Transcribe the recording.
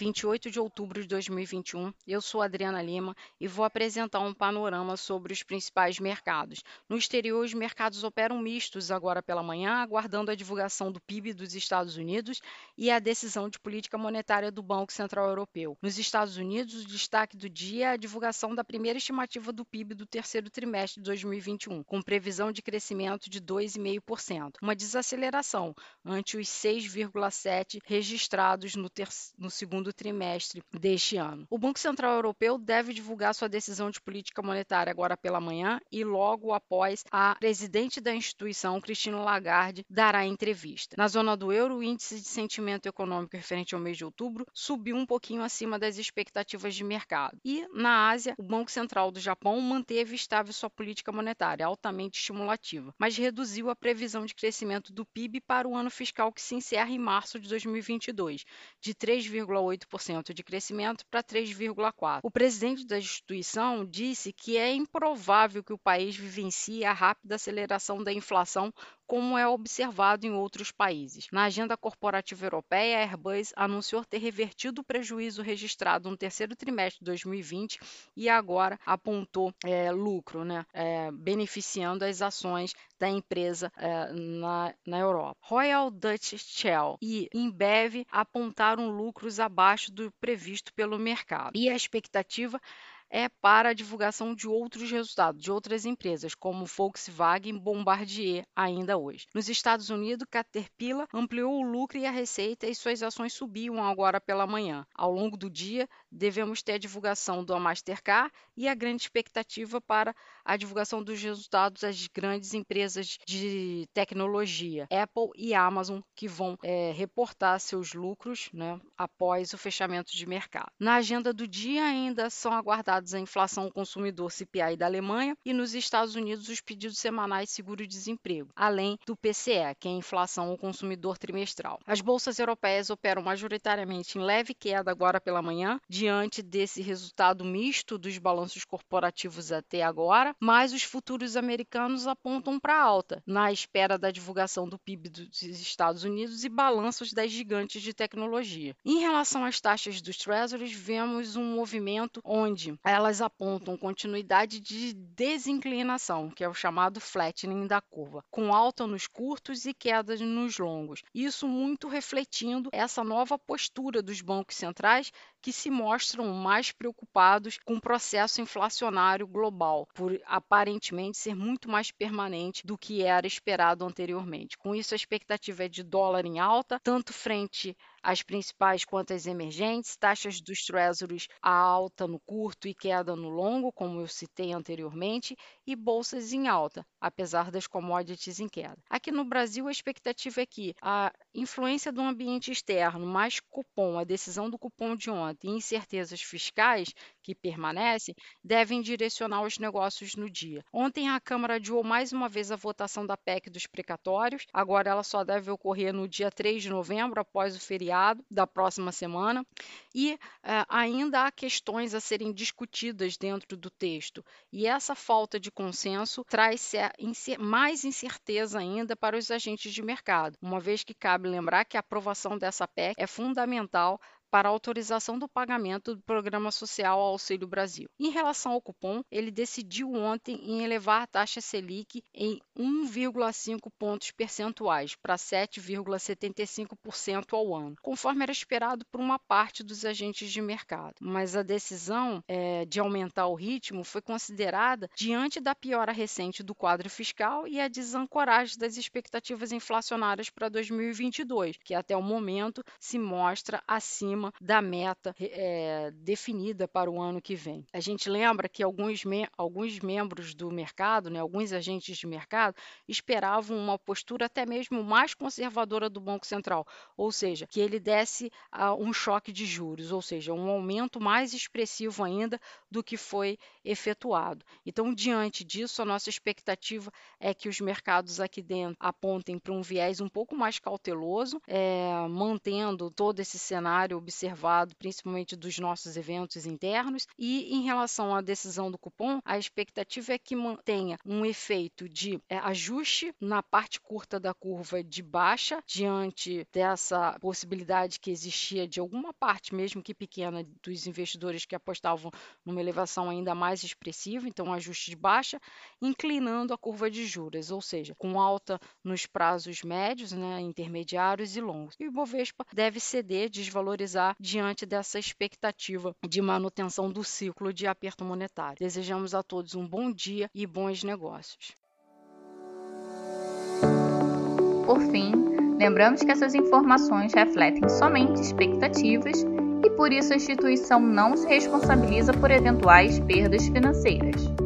28 de outubro de 2021. Eu sou Adriana Lima e vou apresentar um panorama sobre os principais mercados. No exterior, os mercados operam mistos agora pela manhã, aguardando a divulgação do PIB dos Estados Unidos e a decisão de política monetária do Banco Central Europeu. Nos Estados Unidos, o destaque do dia é a divulgação da primeira estimativa do PIB do terceiro trimestre de 2021, com previsão de crescimento de 2,5%, uma desaceleração ante os 6,7% registrados no, no segundo trimestre deste ano. O Banco Central Europeu deve divulgar sua decisão de política monetária agora pela manhã e logo após a presidente da instituição, Cristina Lagarde, dará entrevista. Na zona do euro, o índice de sentimento econômico referente ao mês de outubro subiu um pouquinho acima das expectativas de mercado. E na Ásia, o Banco Central do Japão manteve estável sua política monetária, altamente estimulativa, mas reduziu a previsão de crescimento do PIB para o ano fiscal que se encerra em março de 2022 2022, de 3,8% de crescimento para 3,4%. O presidente da instituição disse que é improvável que o país vivencie a rápida aceleração da inflação como é observado em outros países. Na agenda corporativa europeia, a Airbus anunciou ter revertido o prejuízo registrado no terceiro trimestre de 2020 e agora apontou é, lucro, né, é, beneficiando as ações da empresa é, na, na Europa. Royal Dutch Shell e Embev apontaram lucros abaixo do previsto pelo mercado. E a expectativa é para a divulgação de outros resultados de outras empresas, como Volkswagen Bombardier, ainda hoje. Nos Estados Unidos, Caterpillar ampliou o lucro e a receita e suas ações subiam agora pela manhã. Ao longo do dia, devemos ter a divulgação do Mastercard e a grande expectativa para a divulgação dos resultados das grandes empresas de tecnologia, Apple e Amazon, que vão é, reportar seus lucros né, após o fechamento de mercado. Na agenda do dia, ainda são aguardados a inflação ao consumidor CPI da Alemanha e nos Estados Unidos os pedidos semanais de seguro-desemprego, além do PCE, que é a inflação ao consumidor trimestral. As bolsas europeias operam majoritariamente em leve queda agora pela manhã, diante desse resultado misto dos balanços corporativos até agora, mas os futuros americanos apontam para alta, na espera da divulgação do PIB dos Estados Unidos e balanços das gigantes de tecnologia. Em relação às taxas dos treasuries, vemos um movimento onde elas apontam continuidade de desinclinação, que é o chamado flattening da curva, com alta nos curtos e quedas nos longos. Isso muito refletindo essa nova postura dos bancos centrais que se mostram mais preocupados com o processo inflacionário global, por aparentemente ser muito mais permanente do que era esperado anteriormente. Com isso, a expectativa é de dólar em alta, tanto frente às principais às emergentes, taxas dos treasuries a alta no curto e queda no longo, como eu citei anteriormente, e bolsas em alta, apesar das commodities em queda. Aqui no Brasil, a expectativa é que a influência do ambiente externo, mais cupom, a decisão do cupom de ontem, e incertezas fiscais que permanecem devem direcionar os negócios no dia. Ontem a Câmara adiou mais uma vez a votação da PEC dos precatórios, agora ela só deve ocorrer no dia 3 de novembro, após o feriado da próxima semana, e eh, ainda há questões a serem discutidas dentro do texto, e essa falta de consenso traz mais incerteza ainda para os agentes de mercado, uma vez que cabe lembrar que a aprovação dessa PEC é fundamental para autorização do pagamento do Programa Social Auxílio Brasil. Em relação ao cupom, ele decidiu ontem em elevar a taxa Selic em 1,5 pontos percentuais para 7,75% ao ano, conforme era esperado por uma parte dos agentes de mercado. Mas a decisão é, de aumentar o ritmo foi considerada diante da piora recente do quadro fiscal e a desancoragem das expectativas inflacionárias para 2022, que até o momento se mostra acima acima da meta é, definida para o ano que vem. A gente lembra que alguns, me alguns membros do mercado, né, alguns agentes de mercado, esperavam uma postura até mesmo mais conservadora do Banco Central, ou seja, que ele desse uh, um choque de juros, ou seja, um aumento mais expressivo ainda do que foi efetuado. Então, diante disso, a nossa expectativa é que os mercados aqui dentro apontem para um viés um pouco mais cauteloso, é, mantendo todo esse cenário observado, principalmente dos nossos eventos internos. E em relação à decisão do cupom, a expectativa é que mantenha um efeito de é, ajuste na parte curta da curva de baixa, diante dessa possibilidade que existia de alguma parte, mesmo que pequena, dos investidores que apostavam numa elevação ainda mais expressiva, então um ajuste de baixa, inclinando a curva de juros, ou seja, com alta nos prazos médios, né, intermediários e longos. E o Ibovespa deve ceder, desvalorizar diante dessa expectativa de manutenção do ciclo de aperto monetário. Desejamos a todos um bom dia e bons negócios. Por fim, lembramos que essas informações refletem somente expectativas e por isso a instituição não se responsabiliza por eventuais perdas financeiras.